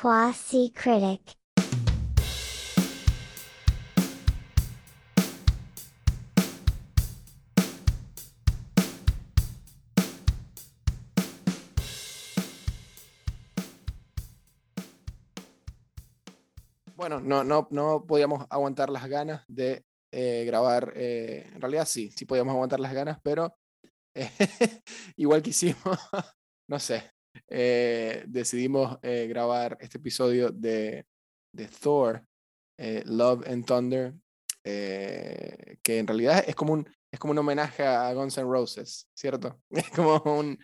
Quasi critic. Bueno, no, no, no podíamos aguantar las ganas de eh, grabar. eh, en realidad sí, sí podíamos aguantar las ganas, pero eh, igual que hicimos, no sé, eh, decidimos eh, grabar este episodio de, de Thor, eh, Love and Thunder, que en realidad es como un, es como un homenaje a Guns N' Roses, ¿cierto? Es como un...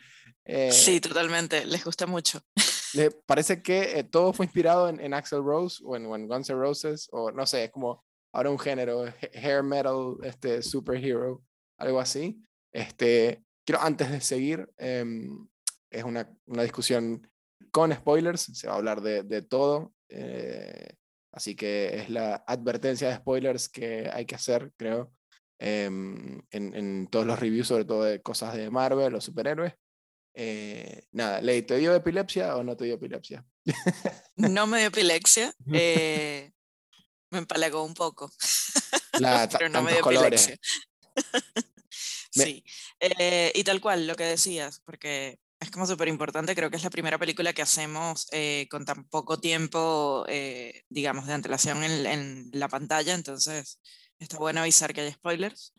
Sí, totalmente, les gusta mucho. le parece que todo fue inspirado en, en Axel Rose o en, o en Guns N' Roses, o no sé, es como ahora un género, hair metal, este, superhero, algo así. Este, quiero antes de seguir, em, es una, una discusión con spoilers, se va a hablar de, de todo, eh, así que es la advertencia de spoilers que hay que hacer, creo, em, en, en todos los reviews, sobre todo de cosas de Marvel o superhéroes. Eh, nada, Ley, ¿te dio epilepsia o no te dio epilepsia? No me dio epilepsia, eh, me empalagó un poco, La, pero no me dio colores. epilepsia. Sí, eh, y tal cual, lo que decías, porque es como súper importante, creo que es la primera película que hacemos eh, con tan poco tiempo, eh, digamos, de antelación en, en la pantalla, entonces está bueno avisar que hay spoilers.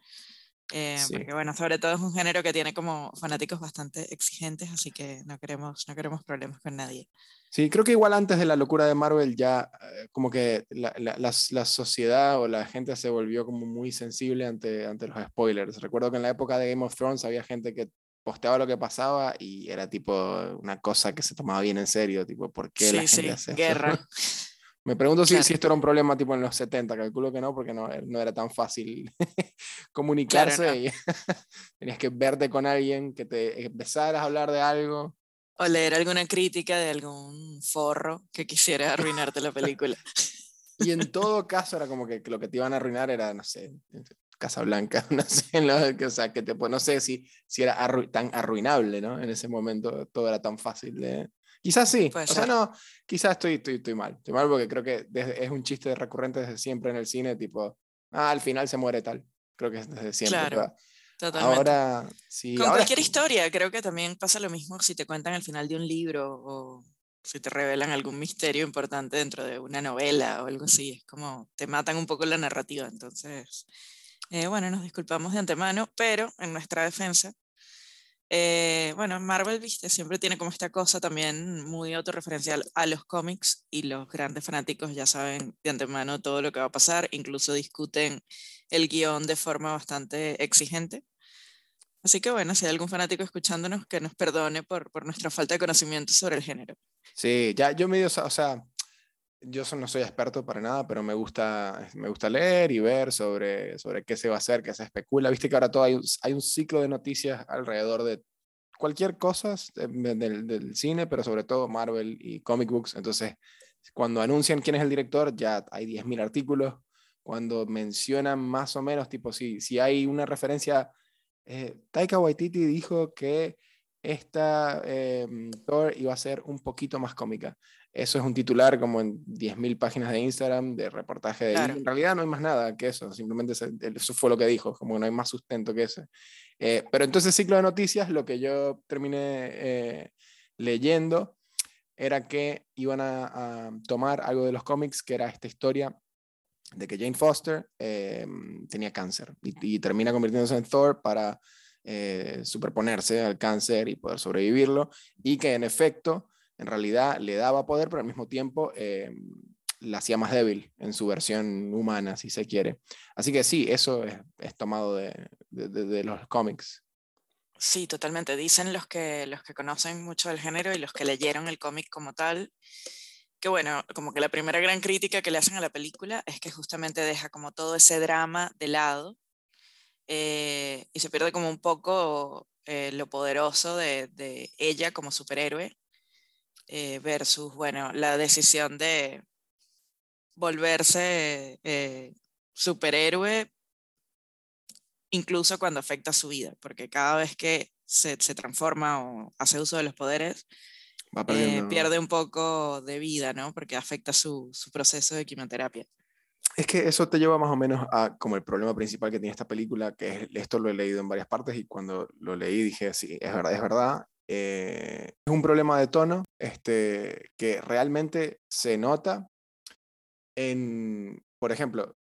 eh, Sí. Porque bueno, sobre todo es un género que tiene como fanáticos bastante exigentes, así que no queremos, no queremos problemas con nadie. Sí, creo que igual antes de la locura de Marvel ya eh, como que la, la- la- la sociedad o la gente se volvió como muy sensible ante, ante los spoilers. Recuerdo que en la época de Game of Thrones había gente que posteaba lo que pasaba y era tipo una cosa que se tomaba bien en serio, tipo, ¿por qué la Sí, gente sí, hace eso? guerra. Me pregunto si, Claro. si esto era un problema tipo en los 70, calculo que no, porque no, no era tan fácil comunicarse no. y tenías que verte con alguien, que te empezaras a hablar de algo. O leer alguna crítica de algún forro que quisiera arruinarte la película. Y en todo caso era como que lo que te iban a arruinar era, no sé, Casablanca, no sé, que- o sea, que te, no sé si, si era arru- tan arruinable, ¿no? En ese momento todo era tan fácil de... Quizás sí, Puede o sea, ser. no, quizás estoy, estoy, estoy mal, estoy mal porque creo que desde- es un chiste recurrente desde siempre en el cine, tipo, ah, al final se muere tal, creo que es desde siempre. Claro, pero Totalmente. ahora, sí, Con ahora cualquier es- historia, creo que también pasa lo mismo si te cuentan el final de un libro o si te revelan algún misterio importante dentro de una novela o algo así. Es como te matan un poco la narrativa. Entonces, eh, bueno, nos disculpamos de antemano, pero en nuestra defensa, eh, bueno, Marvel, viste, siempre tiene como esta cosa también muy autorreferencial a los cómics y los grandes fanáticos ya saben de antemano todo lo que va a pasar, incluso discuten el guion de forma bastante exigente. Así que bueno, si hay algún fanático escuchándonos, que nos perdone por, por nuestra falta de conocimiento sobre el género. Sí, ya yo medio, o sea, yo no soy experto para nada, pero me gusta, me gusta leer y ver sobre, sobre qué se va a hacer, qué se especula. Viste que ahora todo hay, hay un ciclo de noticias alrededor de cualquier cosa de- de- del, del cine, pero sobre todo Marvel y comic books. Entonces, cuando anuncian quién es el director, ya hay 10.000 artículos. Cuando mencionan más o menos, tipo, si, si hay una referencia, eh, Taika Waititi dijo que esta eh, Thor iba a ser un poquito más cómica. Eso es un titular como en 10.000 páginas de Instagram, de reportaje de... Claro. En realidad no hay más nada que eso, simplemente se- eso fue lo que dijo, como no hay más sustento que ese. Eh, pero entonces ciclo de noticias, lo que yo terminé eh, leyendo era que iban a, a tomar algo de los cómics, que era esta historia de que Jane Foster eh, tenía cáncer y, y termina convirtiéndose en Thor para eh, superponerse al cáncer y poder sobrevivirlo, y que en efecto, en realidad le daba poder, pero al mismo tiempo eh, la hacía más débil en su versión humana, si se quiere. Así que sí, eso es, tomado de, los cómics. Sí, totalmente. Dicen los que, los que conocen mucho del género y los que leyeron el cómic como tal, que bueno, como que la primera gran crítica que le hacen a la película es que justamente deja como todo ese drama de lado eh, y se pierde como un poco eh, lo poderoso de, de ella como superhéroe eh, versus, bueno, la decisión de volverse eh, superhéroe incluso cuando afecta su vida, porque cada vez que se, se transforma o hace uso de los poderes, Va eh, pierde un poco de vida, ¿no? Porque afecta su, su proceso de quimioterapia. Es que eso te lleva más o menos a como el problema principal que tiene esta película, que es, esto lo he leído en varias partes y cuando lo leí dije, sí, es verdad, es verdad. eh, es un problema de tono este, que realmente se nota en, por ejemplo,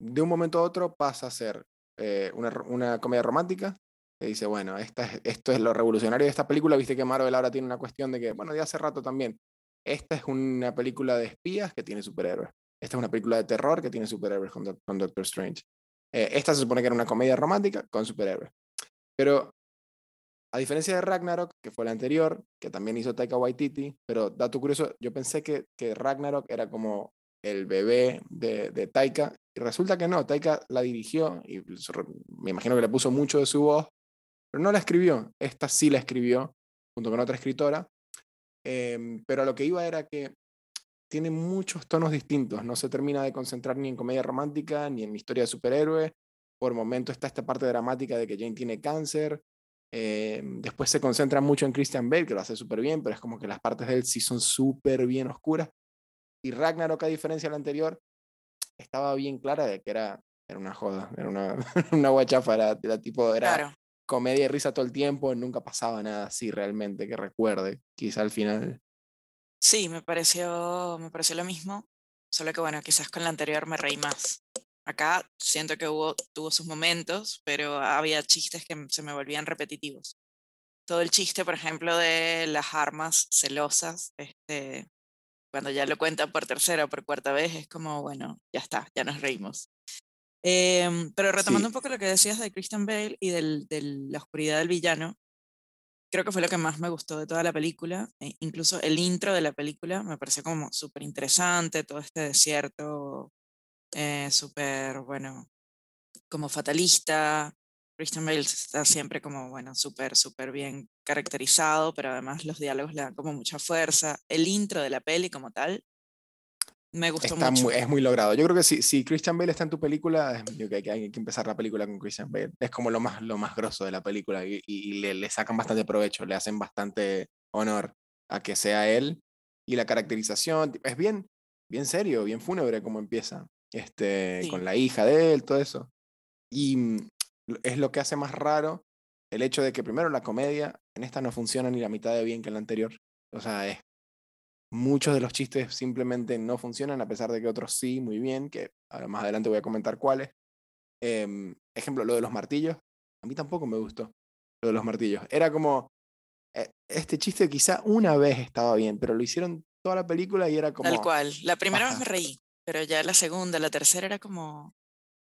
de un momento a otro pasa a ser eh, una, una comedia romántica, que dice, bueno, esta es- esto es lo revolucionario de esta película, viste que Marvel ahora tiene una cuestión de que, bueno, de hace rato también, esta es una película de espías que tiene superhéroes. Esta es una película de terror que tiene superhéroes con, con Doctor Strange. Eh, esta se supone que era una comedia romántica con superhéroes. Pero a diferencia de Ragnarok, que fue la anterior, que también hizo Taika Waititi, pero dato curioso, yo pensé que, que Ragnarok era como el bebé de, de Taika, y resulta que no, Taika la dirigió, y re- me imagino que le puso mucho de su voz, pero no la escribió, esta sí la escribió, junto con otra escritora, Em, pero a lo que iba era que tiene muchos tonos distintos, no se termina de concentrar ni en comedia romántica, ni en historia de superhéroe, por momento está esta parte dramática de que Jane tiene cáncer, eh, después se concentra mucho en Christian Bale, que lo hace súper bien, pero es como que las partes de él sí son súper bien oscuras. Y Ragnarok, a diferencia de la anterior, estaba bien clara de que era, era una joda, era una, una guachafa, era, era tipo, era Claro. comedia y risa todo el tiempo, nunca pasaba nada así realmente que recuerde, quizá al final. Sí, me pareció, me pareció lo mismo, solo que bueno, quizás con la anterior me reí más. Acá siento que hubo, tuvo sus momentos, pero había chistes que se me volvían repetitivos. Todo el chiste, por ejemplo, de las armas celosas, este, cuando ya lo cuentan por tercera o por cuarta vez, es como, bueno, ya está, ya nos reímos. Em, pero retomando Sí. un poco lo que decías de Christian Bale y del, de la oscuridad del villano, creo que fue lo que más me gustó de toda la película. e incluso el intro de la película me pareció como súper interesante, todo este desierto eh, súper, bueno, como fatalista. Christian Bale está siempre como, bueno, súper, súper bien caracterizado, pero además los diálogos le dan como mucha fuerza. El intro de la peli como tal me gustó Está mucho. muy, es muy logrado. Yo creo que si, si Christian Bale está en tu película, yo creo que hay que empezar la película con Christian Bale. Es como lo más, lo más grosso de la película y, y- y le, le sacan bastante provecho, le hacen bastante honor a que sea él. Y la caracterización, es bien, bien serio, bien fúnebre como empieza, este, Sí. con la hija de él, todo eso. Y mm, es lo que hace más raro el hecho de que primero la comedia en esta no funciona ni la mitad de bien que en la anterior. O sea, es muchos de los chistes simplemente no funcionan, a pesar de que otros sí, muy bien, que ahora más adelante voy a comentar cuáles. Em, ejemplo, lo de los martillos. A mí tampoco me gustó lo de los martillos. Era como, eh, este chiste quizá una vez estaba bien, pero lo hicieron toda la película y era como... Tal cual. La primera vez me reí, pero ya la segunda, la tercera era como,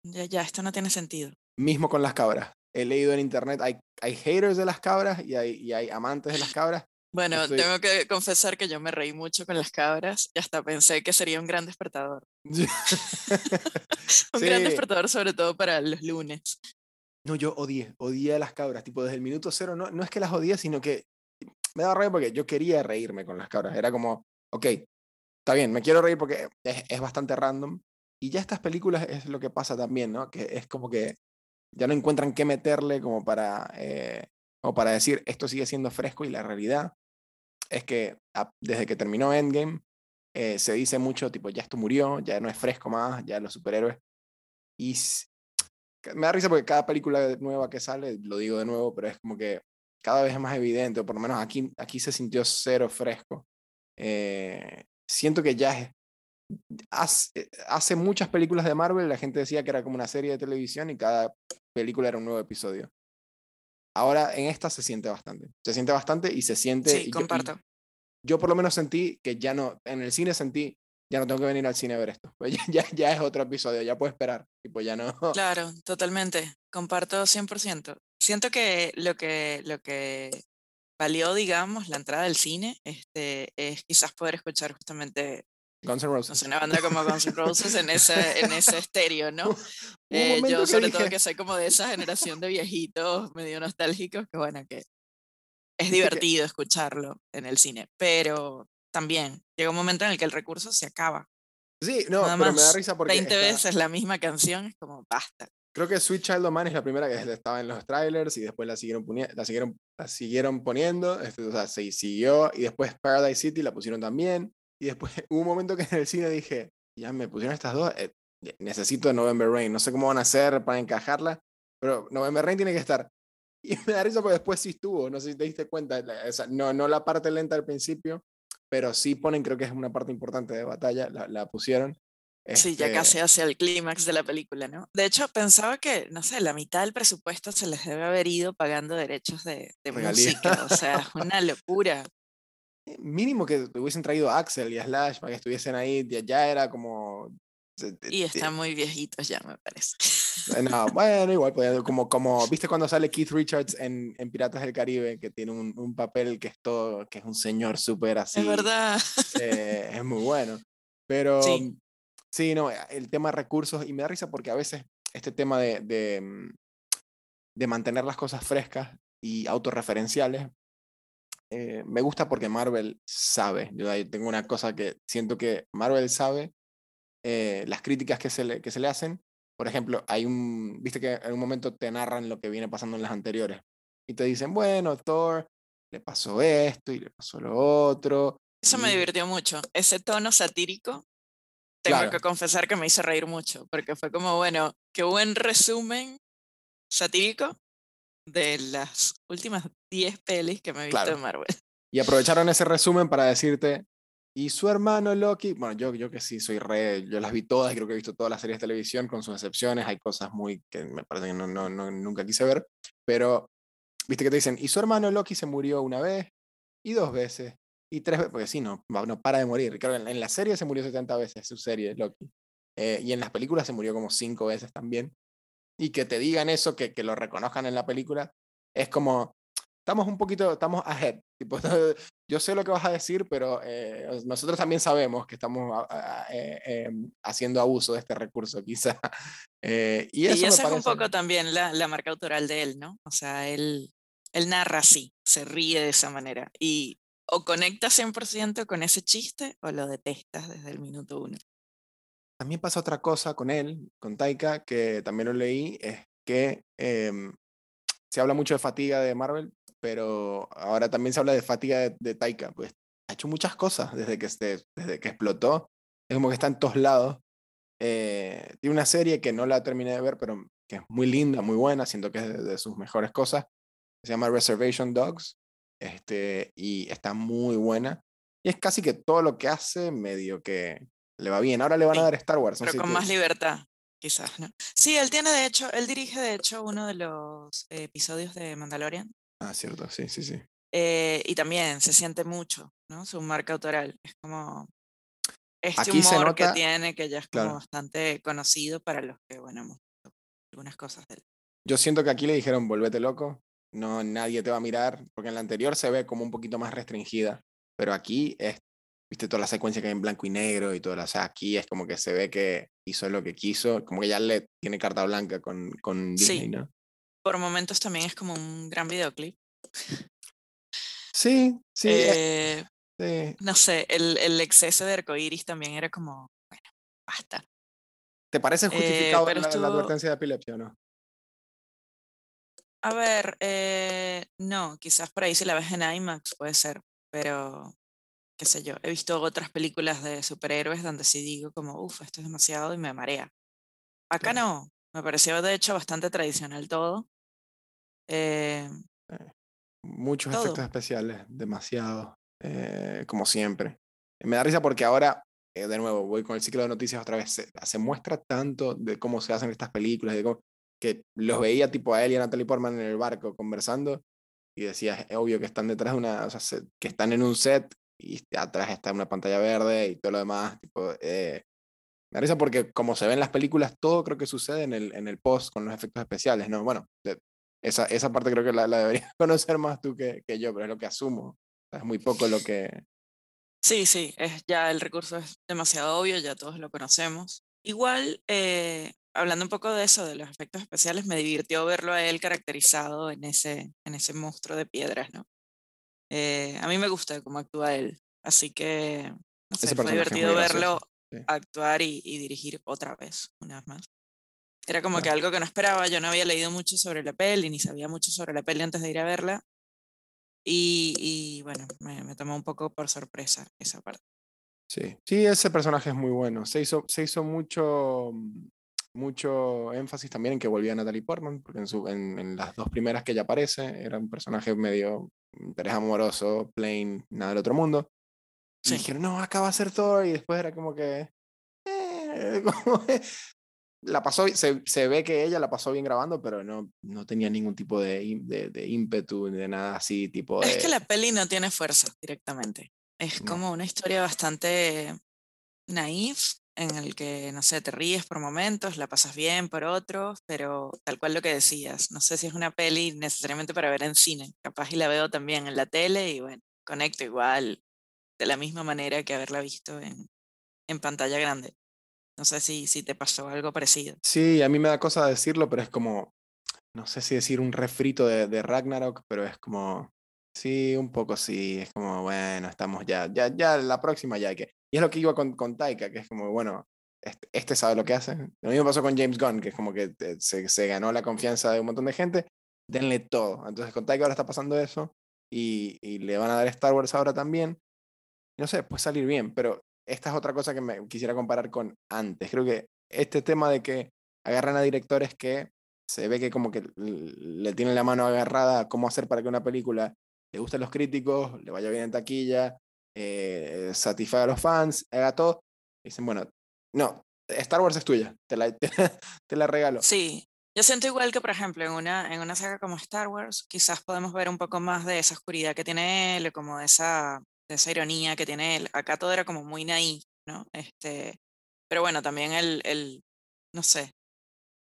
ya, ya, esto no tiene sentido. Mismo con las cabras. He leído en internet, hay, hay haters de las cabras y hay, y hay amantes de las cabras. Bueno, Estoy- tengo que confesar que yo me reí mucho con las cabras y hasta pensé que sería un gran despertador. Un gran despertador sobre todo para los lunes. No, yo odié, odié a las cabras, tipo desde el minuto cero, no, no es que las odié, sino que me daba rabia porque yo quería reírme con las cabras, era como, ok, está bien, me quiero reír porque es, es bastante random, y ya estas películas es lo que pasa también, ¿no? Que es como que ya no encuentran qué meterle como para, eh, como para decir, esto sigue siendo fresco, y la realidad es que a- desde que terminó Endgame, eh, se dice mucho, tipo, ya esto murió, ya no es fresco más, ya los superhéroes, y me da risa porque cada película nueva que sale, lo digo de nuevo, pero es como que cada vez es más evidente, o por lo menos aquí, aquí se sintió cero fresco. Eh, siento que ya es... Hace, hace muchas películas de Marvel la gente decía que era como una serie de televisión y cada película era un nuevo episodio. Ahora en esta se siente bastante. Se siente bastante y se siente... y Sí, yo- y comparto. yo por lo menos sentí que ya no, en el cine sentí, ya no tengo que venir al cine a ver esto. Pues ya, ya, ya es otro episodio, ya puedo esperar. Tipo, ya no. Claro, totalmente. Comparto 100%. Siento que lo que, lo que valió, digamos, la entrada al cine este, es quizás poder escuchar justamente, Guns N' no Roses. sé, una banda como Guns N' Roses en ese, en ese estéreo, ¿no? Eh, yo sobre todo que soy como de esa generación de viejitos medio nostálgicos, que bueno, que es que- divertido escucharlo en el cine, pero también llega un momento en el que el recurso se acaba. Sí, no, Nada pero me da más risa porque 20 está- veces la misma canción es como basta. Creo que Sweet Child of Mine es la primera que estaba en los trailers y después la siguieron, la siguieron, la siguieron poniendo, este, o sea, se siguió y después Paradise City la pusieron también y después hubo un momento que en el cine dije, ya me pusieron estas dos, eh, necesito November Rain, no sé cómo van a hacer para encajarla, pero November Rain tiene que estar. Y me da risa porque después sí estuvo, no sé si te diste cuenta, no, no la parte lenta al principio, pero sí ponen, creo que es una parte importante de batalla, la, la pusieron. Sí, ya Este, casi hacia el clímax de la película, ¿no? De hecho, pensaba que, no sé, la mitad del presupuesto se les debe haber ido pagando derechos de, de música. O sea, es una locura. Mínimo que hubiesen traído a Axel y a Slash para que estuviesen ahí, ya, ya era como... Y están muy viejitos ya, me parece. Eh, No, bueno, igual, como, como, ¿viste cuando sale Keith Richards en, en Piratas del Caribe? Que tiene un, un papel que es todo, que es un señor súper así. Es verdad. eh, es muy bueno. Pero Sí. Sí. no, el tema de recursos, y me da risa porque a veces este tema de, de, mm, de mantener las cosas frescas y autorreferenciales, eh, me gusta porque Marvel sabe. Yo ahí tengo una cosa que siento que Marvel sabe eh, las críticas que se, le, que se le hacen. Por ejemplo, hay un, viste que en un momento te narran lo que viene pasando en las anteriores y te dicen, bueno, Thor le pasó esto y le pasó lo otro. Eso me divirtió mucho. Ese tono satírico, tengo Claro. que confesar que me hizo reír mucho, porque fue como, bueno, qué buen resumen satírico de las últimas 10 pelis que me he visto Claro. de Marvel. Y aprovecharon ese resumen para decirte, y su hermano Loki, bueno, yo, yo que sí soy re, yo las vi todas, creo que he visto todas las series de televisión con sus excepciones, hay cosas muy que me parece que no, no, no- nunca quise ver, pero viste que te dicen, y su hermano Loki se murió una vez, y dos veces, y tres veces, porque sí, no, no para de morir, creo que en, en la serie se murió 70 veces, su serie Loki, Eh, y en las películas se murió como cinco veces también, y que te digan eso, que, que lo reconozcan en la película, es como, estamos un poquito, estamos ahead. Tipo, yo sé lo que vas a decir, pero eh, nosotros también sabemos que estamos a- a- eh, em, haciendo abuso de este recurso, quizá. Eh, y Y, eso me esa es un poco también la, la marca autoral de él, ¿no? O sea, él, él narra así, se ríe de esa manera. Y o conectas 100% con ese chiste o lo detestas desde el minuto uno. También pasa otra cosa con él, con Taika, que también lo leí, es que em, se habla mucho de fatiga de Marvel, pero ahora también se habla de fatiga de, Taika, pues ha hecho muchas cosas desde que, se, desde que explotó, es como que está en todos lados. Eh, tiene una serie que no la terminé de ver, pero que es muy linda, muy buena, siento que es de sus mejores cosas, se llama Reservation Dogs, este, y está muy buena. Y es casi que todo lo que hace medio que le va bien. Ahora le van a dar Star Wars. Pero con más libertad, quizás, ¿no? Sí, él tiene de hecho, él dirige de hecho uno de los episodios de Mandalorian. Ah, cierto, sí, sí, sí. eh, y también se siente mucho, ¿no? Su marca autoral. Es como este Aquí se humor que nota- tiene, que ya es como claro. bastante conocido para los que, bueno, hemos visto algunas cosas de él. Yo siento que aquí le dijeron, volvete loco, no, nadie te va a mirar, porque en la anterior se ve como un poquito más restringida, pero aquí es, viste, toda la secuencia que hay en blanco y negro y todo, o sea, aquí es como que se ve que hizo lo que quiso, como que ya le tiene carta blanca con, con Sí. Disney, ¿no? Por momentos también es como un gran videoclip. Sí, sí, eh, sí. no sé, el, el exceso de arcoíris también era como, bueno, basta. ¿Te parece eh, justificado la, la advertencia de epilepsia o no? A ver, eh, no, quizás por ahí si la ves en IMAX puede ser, pero qué sé yo, he visto otras películas de superhéroes donde sí digo como, uff, esto es demasiado y me marea. Acá no, me pareció de hecho bastante tradicional todo. Eh, Muchos Todo. efectos especiales, demasiado, eh, como siempre. Me da risa porque ahora, eh, de nuevo, voy con el ciclo de noticias otra vez, se, se muestra tanto de cómo se hacen estas películas, de cómo- que los veía tipo a él y a Natalie Portman en el barco conversando y decía, es obvio que están detrás de una, o sea, se- que están en un set y atrás está una pantalla verde y todo lo demás, tipo, eh, me risa porque como se ve en las películas, todo creo que sucede en el, en el post con los efectos especiales, ¿no? Bueno, esa, esa parte creo que la, la deberías conocer más tú que, que yo, pero es lo que asumo. Es muy poco lo que... sí, sí, es, ya el recurso es demasiado obvio, ya todos lo conocemos. Igual, eh, hablando un poco de eso, de los efectos especiales, me divirtió verlo a él caracterizado en ese, en ese monstruo de piedras, ¿no? Eh, a mí me gusta cómo actúa él, así que, no sé, fue divertido verlo sí. actuar y, y dirigir otra vez, una vez más. Era como que algo que no esperaba, yo no había leído mucho sobre la peli, ni sabía mucho sobre la peli antes de ir a verla. Y, y bueno, me, me, tomó un poco por sorpresa esa parte. Sí, sí, ese personaje es muy bueno. Se hizo, se hizo mucho, mucho énfasis también en que volvía Natalie Portman, porque en, su, en, en, las dos primeras que ella aparece era un personaje medio interés amoroso, plain, nada del otro mundo. Y sí. dijeron, no, acá va a ser Thor, y después era como que... Eh, como, la pasó, se, se, ve que ella la pasó bien grabando, pero no, no tenía ningún tipo de, de, de ímpetu, de nada así, tipo de... Es que la peli no tiene fuerza directamente. Es no. como una historia bastante naif, en el que, no sé, te ríes por momentos, la pasas bien por otros, pero tal cual lo que decías, no sé si es una peli necesariamente para ver en cine, capaz y la veo también en la tele y bueno, conecto igual de la misma manera que haberla visto en, en pantalla grande. No sé si, si te pasó algo parecido. Sí, a mí me da cosa decirlo, pero es como, no sé si decir un refrito de, de Ragnarok, pero es como, sí, un poco sí, es como, bueno, estamos ya, ya, ya, la próxima ya que. Y es lo que iba con, con Taika, que es como, bueno, este, sabe lo que hace. Lo mismo pasó con James Gunn, que es como que se, se ganó la confianza de un montón de gente, denle todo. Entonces con Taika ahora está pasando eso y, y le van a dar Star Wars ahora también. No sé, puede salir bien, pero esta es otra cosa que me quisiera comparar con antes. Creo que este tema de que agarran a directores que se ve que como que le tienen la mano agarrada a cómo hacer para que una película le guste a los críticos, le vaya bien en taquilla, eh, satisfaga a los fans, haga todo. Dicen, bueno, no, Star Wars es tuya, te la, regalo. Sí, yo siento igual que, por ejemplo, en una, en una saga como Star Wars, quizás podemos ver un poco más de esa oscuridad que tiene él, como de esa de esa ironía que tiene él. Acá todo era como muy naif, ¿no? Este, pero bueno, también el, el, no sé,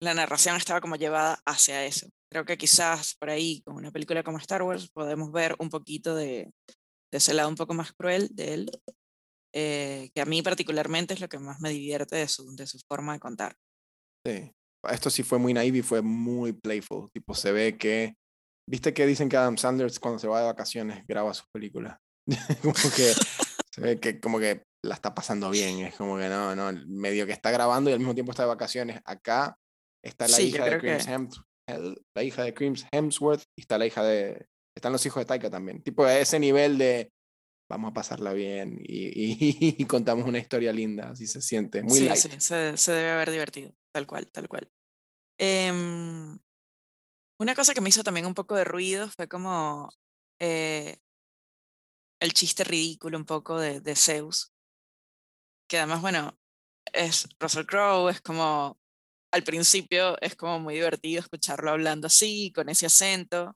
la narración estaba como llevada hacia eso. Creo que quizás por ahí, con una película como Star Wars, podemos ver un poquito de, de ese lado un poco más cruel de él, eh, que a mí particularmente es lo que más me divierte de su, de su forma de contar. Sí, esto sí fue muy naive y fue muy playful. Tipo, se ve que, viste que dicen que Adam Sanders cuando se va de vacaciones graba sus películas. como que se ve que como que la está pasando bien, es como que no, no, medio que está grabando y al mismo tiempo está de vacaciones. Acá está la Sí, hija de Crims que- Hems- la hija de Crims Hemsworth y está la hija de están los hijos de Taika también. Tipo a ese nivel de vamos a pasarla bien y, y- y contamos una historia linda, así se siente, muy sí, light. sí, se, se debe haber divertido, tal cual, tal cual. Em, una cosa que me hizo también un poco de ruido fue como eh, el chiste ridículo un poco de, de Zeus, que además, bueno, es Russell Crowe, es como, al principio es como muy divertido escucharlo hablando así, con ese acento,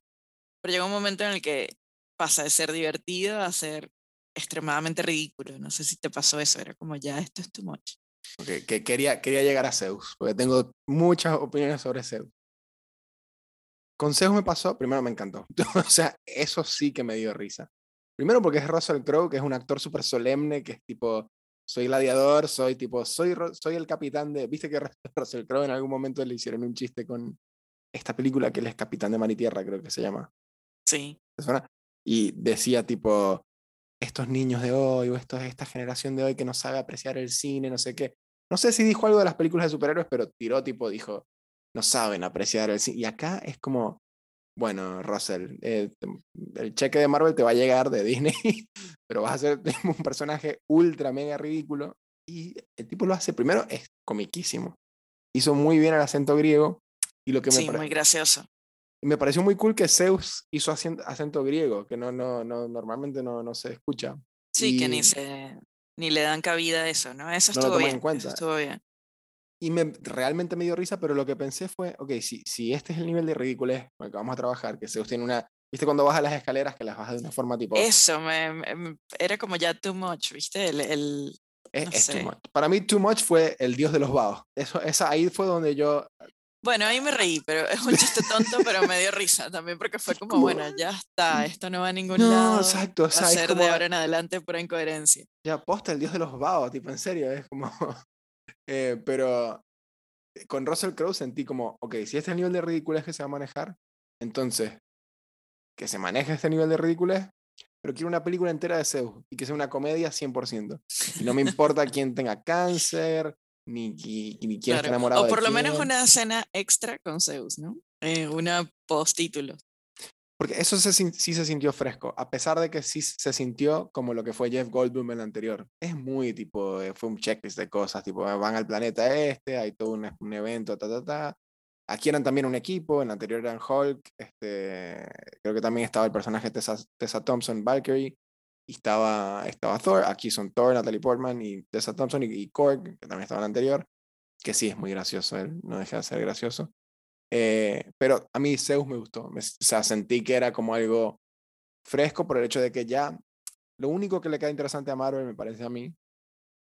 pero llega un momento en el que pasa de ser divertido a ser extremadamente ridículo. No sé si te pasó eso, era como ya, esto es too much. Ok, que quería, quería llegar a Zeus, porque tengo muchas opiniones sobre Zeus. Con Zeus me pasó, primero me encantó. o sea, eso sí que me dio risa. Primero porque es Russell Crowe, que es un actor súper solemne, que es tipo, soy gladiador, soy tipo, soy, soy el capitán de... Viste que Russell Crowe en algún momento le hicieron un chiste con esta película que él es capitán de mar y tierra, creo que se llama. Sí. Y decía tipo, estos niños de hoy o estos, esta generación de hoy que no sabe apreciar el cine, no sé qué. No sé si dijo algo de las películas de superhéroes, pero tiró tipo, dijo, no saben apreciar el cine. Y acá es como, bueno, Russell, eh, el cheque de Marvel te va a llegar de Disney, pero vas a ser un personaje ultra mega ridículo. Y el tipo lo hace, primero, es comiquísimo. Hizo muy bien el acento griego. Y lo que me, sí, muy gracioso. me pareció muy cool que Zeus hizo acento griego, que no, no, no, normalmente no, no se escucha. Sí, que ni se ni le dan cabida a eso, ¿no? Eso No lo estuvo en bien. cuenta. Eso estuvo bien. Y me, realmente me dio risa, pero lo que pensé fue, ok, si, si este es el nivel de ridiculez con el que vamos a trabajar, que Zeus tiene una... ¿Viste cuando bajas las escaleras que las bajas de una forma tipo... Eso me, me- era como ya too much, ¿viste? El, el- es, no es too much. Para mí, Too Much fue el dios de los vaos. Eso, esa, ahí fue donde yo... Bueno, ahí me reí, pero es un chiste tonto, pero me dio risa también porque fue como, como- bueno, ya está, esto no va a ningún No, lado. exacto, o Va sea, a es ser como- de ahora en adelante pura incoherencia. Ya, posta, el dios de los vaos, tipo, en serio, es como... eh, pero con Russell Crowe sentí como, ok, si este es el nivel de ridiculez que se va a manejar, entonces, que se maneje este nivel de ridiculez, pero quiero una película entera de Zeus y que sea una comedia 100%. Y no me importa quién tenga cáncer, ni, ni, ni quién está enamorado O por de lo menos quién. una escena extra con Zeus, ¿no? Eh, una post-título. Porque eso sí se sintió fresco, a pesar de que sí se sintió como lo que fue Jeff Goldblum en el anterior. Es muy tipo, eh, fue un checklist de cosas, tipo, ah, van al planeta este, hay todo un, un evento, ta, ta, ta. Aquí eran también un equipo, en el anterior eran Hulk, este, creo que también estaba el personaje Tessa, Tessa Thompson, Valkyrie, y estaba, estaba Thor, aquí son Thor, Natalie Portman y Tessa Thompson y, y Korg, que también estaba en el anterior, que sí es muy gracioso, él no deja de ser gracioso. Eh, pero a mí Zeus me gustó. me- o sea, sentí que era como algo fresco por el hecho de que ya lo único que le queda interesante a Marvel, me parece a mí,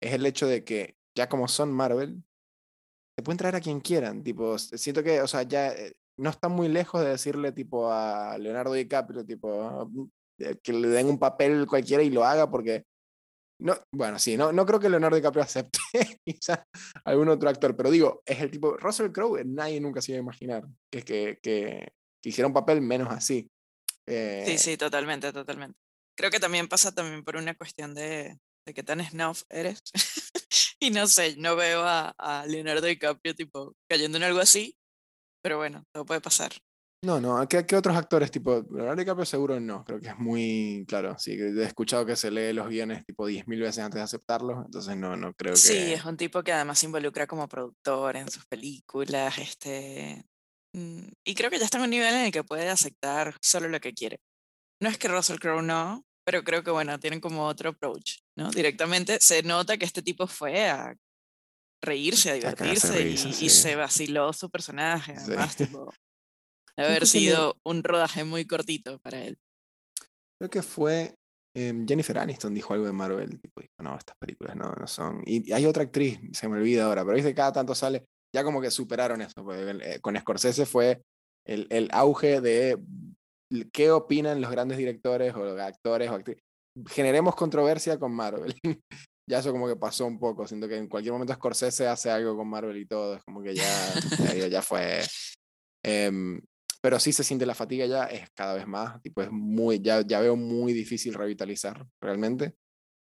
es el hecho de que ya como son Marvel, se pueden traer a quien quieran. Tipo, siento que, o sea, ya eh, no están muy lejos de decirle tipo a Leonardo DiCaprio, tipo, ah, mm, eh, que le den un papel cualquiera y lo haga porque no, bueno, sí, no, no creo que Leonardo DiCaprio acepte quizá algún otro actor, pero digo, es el tipo, Russell Crowe, nadie nunca se iba a imaginar que, que, que, que hiciera un papel menos así. Eh, Sí, sí, totalmente, totalmente. Creo que también pasa también por una cuestión de, de qué tan snuff eres. y no sé, no veo a, a Leonardo DiCaprio tipo cayendo en algo así, pero bueno, todo puede pasar. No, no, ¿qué, qué otros actores tipo Leonardo DiCaprio seguro no? Creo que es muy claro, sí, he escuchado que se lee los guiones tipo 10.000 veces antes de aceptarlos, entonces no, no creo que... Sí, es un tipo que además se involucra como productor en sus películas, este, mm, y creo que ya está en un nivel en el que puede aceptar solo lo que quiere. No es que Russell Crowe no, pero creo que bueno, tienen como otro approach, ¿no? Directamente se nota que este tipo fue a reírse, a A divertirse y, risa, y sí. se vaciló su personaje, Sí. además, tipo, de haber le- sido un rodaje muy cortito para él. Creo que fue em, Jennifer Aniston dijo algo de Marvel, tipo, dijo, no, estas películas no, no son... Y, y hay otra actriz, se me olvida ahora, pero que cada tanto sale, ya como que superaron eso, porque eh, con Scorsese fue el, el auge de qué opinan los grandes directores o los actores o actrices. Generemos controversia con Marvel. ya eso como que pasó un poco, siento que en cualquier momento Scorsese hace algo con Marvel y todo, es como que ya, ya, ya fue... Em, pero sí se siente la fatiga ya, es cada vez más, tipo, es muy, ya, ya veo muy difícil revitalizar realmente.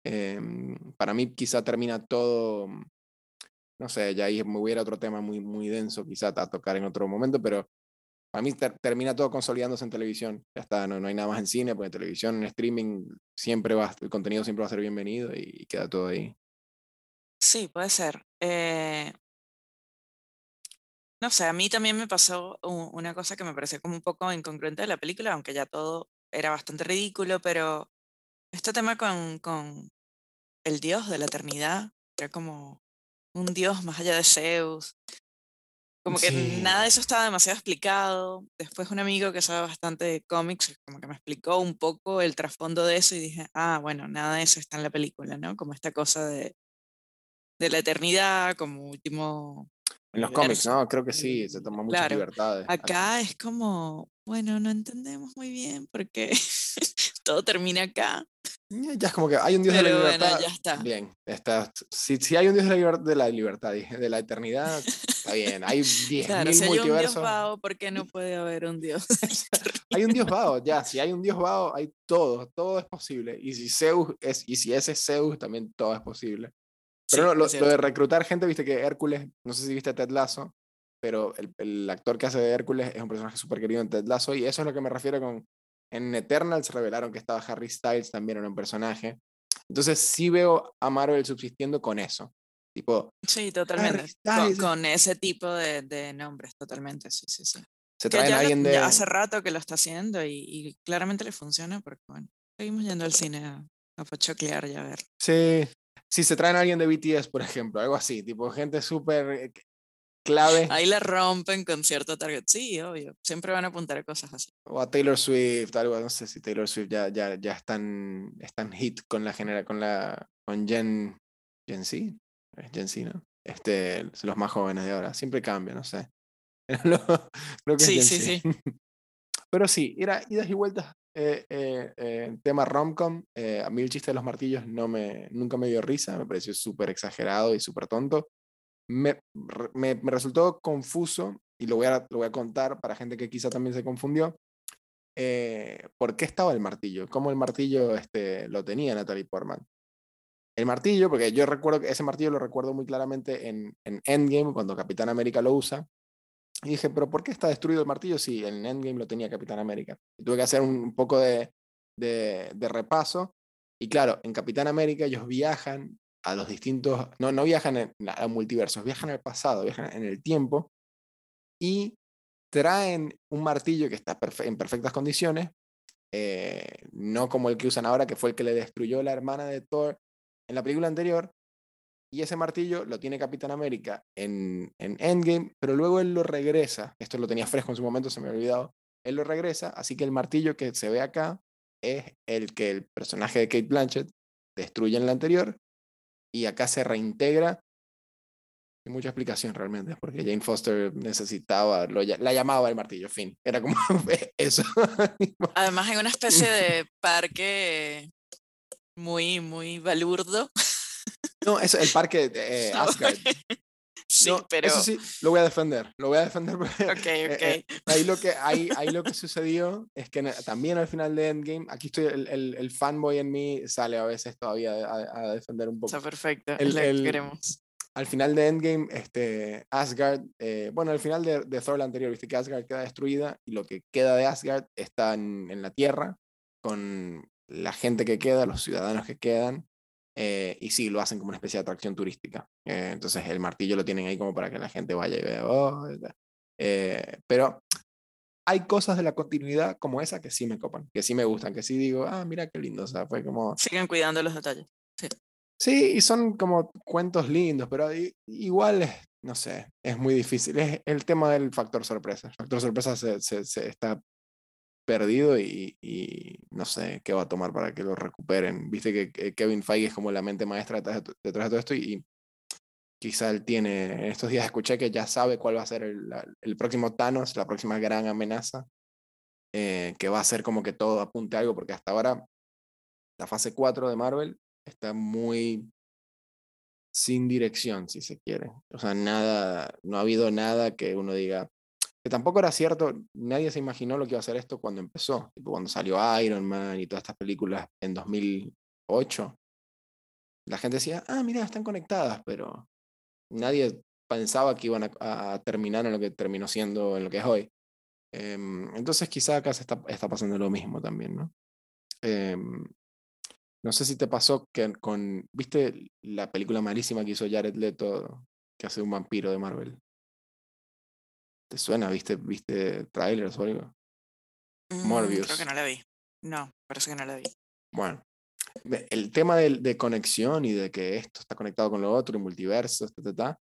Em, para mí quizá termina todo, no sé, ya ahí me hubiera otro tema muy, muy denso quizá a tocar en otro momento, pero para mí ter- termina todo consolidándose en televisión. Ya está, no, no hay nada más en cine, porque en televisión, en streaming, siempre va, el contenido siempre va a ser bienvenido y, queda todo ahí. Sí, puede ser. Eh, no sé, a mí también me pasó una cosa que me pareció como un poco incongruente de la película, aunque ya todo era bastante ridículo, pero este tema con, con el dios de la eternidad, era como un dios más allá de Zeus. Como que Sí. nada de eso estaba demasiado explicado. Después un amigo que sabe bastante de cómics, como que me explicó un poco el trasfondo de eso y dije, ah, bueno, nada de eso está en la película, ¿no? Como esta cosa de, de la eternidad como último En los cómics. ¿no? Creo que sí, se toma muchas Claro, libertades. Acá es como, bueno, no entendemos muy bien porque todo termina acá. Ya ya es como que hay un dios de la Pero bueno, libertad. ya está. Bien, está. Si, si hay un dios de la, libertad, de la eternidad, está bien. Hay 10.000 Claro, si hay un dios multiversos. vago, ¿por qué no puede haber un dios? hay un dios vago, ya. Si hay un dios vago, hay todo. Todo es posible. Y si Zeus es, y si ese es Zeus, también todo es posible. Pero Sí, no, lo, lo de reclutar gente, viste que Hércules, no sé si viste Ted Lasso, pero el, el actor que hace de Hércules es un personaje súper querido en Ted Lasso y eso es lo que me refiero con... En Eternals revelaron que estaba Harry Styles, también era un personaje. Entonces sí veo a Marvel subsistiendo con eso. Tipo, Sí, totalmente. Con, con ese tipo de, de nombres, totalmente, sí, sí, sí. se traen a lo- alguien de... ya hace rato que lo está haciendo y, y claramente le funciona porque, bueno, seguimos yendo al cine a, a pochoclear y a ver. Sí, sí, se traen a alguien de BTS, por ejemplo, algo así, tipo gente súper eh, clave. Ahí la rompen con cierto target. Sí, obvio. Siempre van a apuntar a cosas así. O a Taylor Swift, algo, no sé si Taylor Swift ya, ya, ya están, están hit con la genera, con la con Gen, Gen Z, es Gen Z, ¿no? Este, los más jóvenes de ahora, siempre cambia, no sé. Lo- creo que es Sí, Gen sí, Z. sí. Pero sí, era idas y vueltas. Eh, eh, eh, tema romcom, eh, a mí el chiste de los martillos no me, nunca me dio risa, me pareció súper exagerado y súper tonto. Me, me, me resultó confuso y lo voy, a, lo voy a contar para gente que quizá también se confundió. eh, ¿Por qué estaba el martillo? ¿Cómo el martillo este, lo tenía Natalie Portman? el martillo, porque yo recuerdo que ese martillo lo recuerdo muy claramente en, en Endgame, cuando Capitán América lo usa. Y dije, pero ¿por qué está destruido el martillo si en Endgame lo tenía Capitán América? Y tuve que hacer un, poco de, de, repaso. Y claro, en Capitán América ellos viajan a los distintos, no, no viajan a multiversos, viajan al pasado, viajan en el tiempo y traen un martillo que está en perfectas condiciones, eh, no como el que usan ahora, que fue el que le destruyó la hermana de Thor en la película anterior, y ese martillo lo tiene Capitán América en, en, Endgame, pero luego él lo regresa. Esto lo tenía fresco en su momento, se me había olvidado. Él lo regresa, así que el martillo que se ve acá es el que el personaje de Kate Blanchett destruye en la anterior y acá se reintegra. Sin mucha explicación realmente, porque Jane Foster necesitaba, lo, la llamaba el martillo, fin. Era como eso. Además, en una especie de parque muy, muy balurdo. No, es el parque de eh, Asgard. Sí, pero... Eso sí, lo voy a defender. Lo voy a defender porque Ok, eh, ok. eh, ahí, lo que, ahí, ahí lo que sucedió es que también al final de Endgame, aquí estoy, el, el, el fanboy en mí sale a veces todavía a, a defender un poco. Está perfecto, El- lo que el- queremos. Al final de Endgame, este, Asgard, eh, bueno, al final de, de Thor la anterior, viste que Asgard queda destruida y lo que queda de Asgard está en, en la Tierra con la gente que queda, los ciudadanos que quedan, eh, y sí, lo hacen como una especie de atracción turística. Eh, entonces el martillo lo tienen ahí como para que la gente vaya y vea. "Oh". Eh, pero hay cosas de la continuidad como esa que sí me copan, que sí me gustan, que sí digo, ah, mira qué lindo. O sea, fue como. Sigan cuidando los detalles. Sí, y son como cuentos lindos, pero igual, es- no sé, es muy difícil. Es el tema del factor sorpresa. El factor sorpresa se, se- se está perdido y, no sé qué va a tomar para que lo recuperen. Viste que Kevin Feige es como la mente maestra detrás de, todo esto y, y quizá él tiene, en estos días escuché que ya sabe cuál va a ser el, el próximo Thanos, la próxima gran amenaza, eh, que va a ser como que todo apunte a algo, porque hasta ahora la fase 4 de Marvel está muy sin dirección, si se quiere. O sea, nada, no ha habido nada que uno diga, que tampoco era cierto, nadie se imaginó lo que iba a hacer esto cuando empezó, cuando salió Iron Man y todas estas películas en 2008. La gente decía, ah, mira, están conectadas, pero nadie pensaba que iban a, terminar en lo que terminó siendo, en lo que es hoy. Em, entonces quizá acá se está, está pasando lo mismo también, ¿no? Em, no sé si te pasó que con, ¿viste la película malísima que hizo Jared Leto, que hace un vampiro de Marvel? ¿Te suena? ¿Viste, viste trailers o algo? Mm, Morbius. Creo que no la vi. No, parece que no la vi. Bueno, el tema del- de, conexión y de que esto está conectado con lo otro, y multiversos, ta, ta, ta,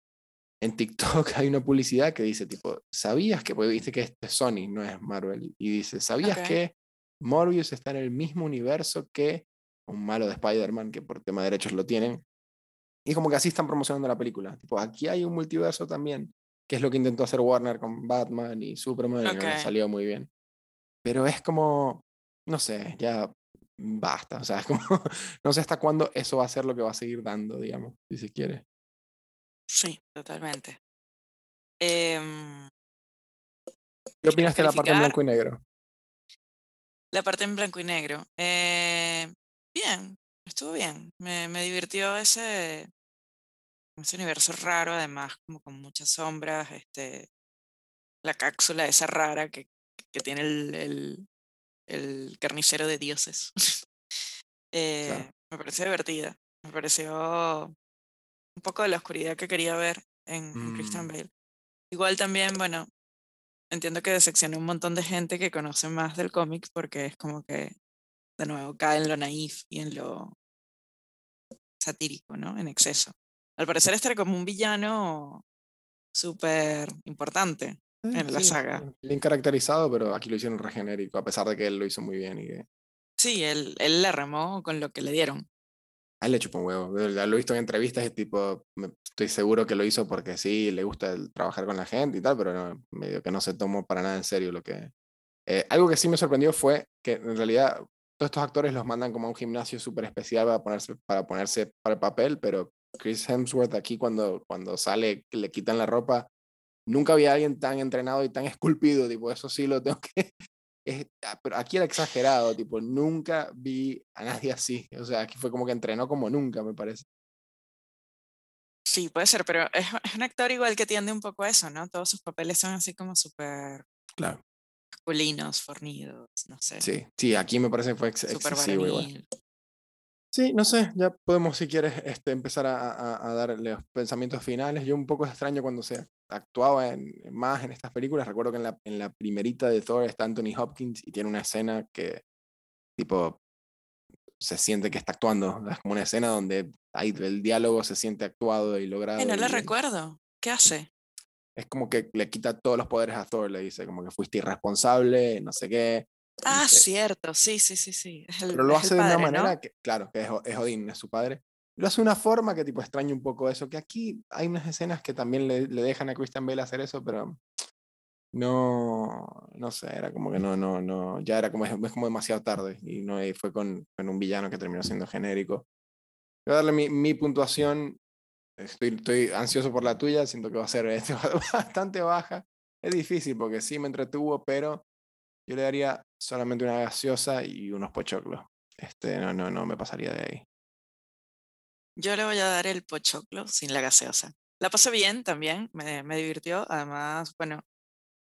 En TikTok hay una publicidad que dice tipo, ¿sabías que, porque viste que este es Sony, no es Marvel? Y dice, ¿sabías que Morbius está en el mismo universo que un malo de Spider-Man, que por tema de derechos lo tienen? Y como que así están promocionando la película. Tipo, aquí hay un multiverso también, que es lo que intentó hacer Warner con Batman y Superman, y no salió muy bien. Pero es como, no sé, ya basta. O sea, es como, no sé hasta cuándo eso va a ser lo que va a seguir dando, digamos, si se quiere. Sí, totalmente. Em, ¿Qué opinaste de la parte en blanco y negro? la parte en blanco y negro. eh, bien, estuvo bien. Me, me divirtió ese, ese universo raro, además, como con muchas sombras. Este, la cápsula esa rara que, que tiene el, el, el carnicero de dioses. Eh, Me pareció divertida. Me pareció un poco de la oscuridad que quería ver en, en Christian Mm. Bale. Igual también, bueno, entiendo que decepcionó un montón de gente que conoce más del cómic porque es como que, de nuevo, cae en lo naif y en lo satírico, ¿no? En exceso. Al parecer este era como un villano súper importante en la Sí, saga. Bien caracterizado, pero aquí lo hicieron re genérico, a pesar de que él lo hizo muy bien y que Sí, él, él la remó con lo que le dieron. a él le chupa un huevo. Lo he visto en entrevistas y tipo, estoy seguro que lo hizo porque sí, le gusta trabajar con la gente y tal, pero no, medio que no se tomó para nada en serio lo que... Eh, algo que sí me sorprendió fue que en realidad todos estos actores los mandan como a un gimnasio súper especial para ponerse, para ponerse para el papel, pero Chris Hemsworth aquí cuando, cuando sale, le quitan la ropa, nunca había alguien tan entrenado y tan esculpido, tipo, eso sí lo tengo que, es, ah, pero aquí era exagerado, tipo, nunca vi a nadie así. O sea, aquí fue como que entrenó como nunca, me parece. Sí, puede ser, pero es, es un actor igual que tiende un poco a eso, ¿no? Todos sus papeles son así como súper Claro. masculinos, fornidos, no sé. Sí, sí, aquí me parece que fue ex- excesivo igual. Sí, no sé, ya podemos, si quieres, este, empezar a, a- a dar los pensamientos finales. Yo un poco extraño cuando se actuaba en, más en estas películas. Recuerdo que en la, en la primerita de Thor está Anthony Hopkins y tiene una escena que, tipo, se siente que está actuando. Es como una escena donde ahí el diálogo se siente actuado y logrado. No le recuerdo. ¿Qué hace? Es como que le quita todos los poderes a Thor, le dice, como que fuiste irresponsable, no sé qué. Ah, cierto, sí, sí, sí, sí. El, pero lo hace de una padre, ¿no? manera que, claro, que es, es Odín, es su padre. Lo hace de una forma que tipo extraña un poco eso, que aquí hay unas escenas que también le, le dejan a Christian Bale hacer eso, pero no, no sé, era como que no, no, no, ya era como, es como demasiado tarde y no y fue con, con un villano que terminó siendo genérico. Voy a darle mi, mi puntuación, estoy, estoy ansioso por la tuya, siento que va a ser bastante baja. Es difícil porque sí me entretuvo, pero yo le daría solamente una gaseosa y unos pochoclos. Este, no, no, no me pasaría de ahí. Yo le voy a dar el pochoclo sin la gaseosa. La pasé bien también, me, me divirtió. Además, bueno,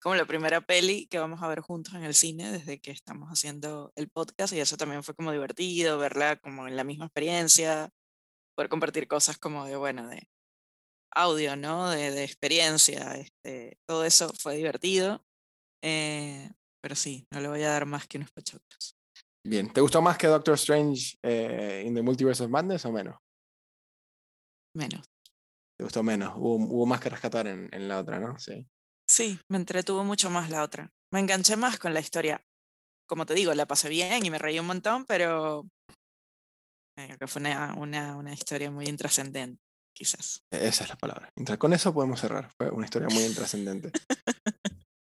como la primera peli que vamos a ver juntos en el cine desde que estamos haciendo el podcast y eso también fue como divertido, verla como en la misma experiencia, poder compartir cosas como de, bueno, de audio, ¿no? De, de experiencia, este, todo eso fue divertido. eh, pero sí, no le voy a dar más que unos pochoclos. Bien, ¿te gustó más que Doctor Strange eh, in the Multiverse of Madness o menos? Menos. ¿Te gustó menos? Hubo, hubo más que rescatar en, en la otra, ¿no? Sí. Sí, me entretuvo mucho más la otra. Me enganché más con la historia. Como te digo, la pasé bien y me reí un montón, pero eh, creo que fue una, una, una historia muy intrascendente, quizás. E-, Esa es la palabra. Con eso podemos cerrar. Fue una historia muy intrascendente.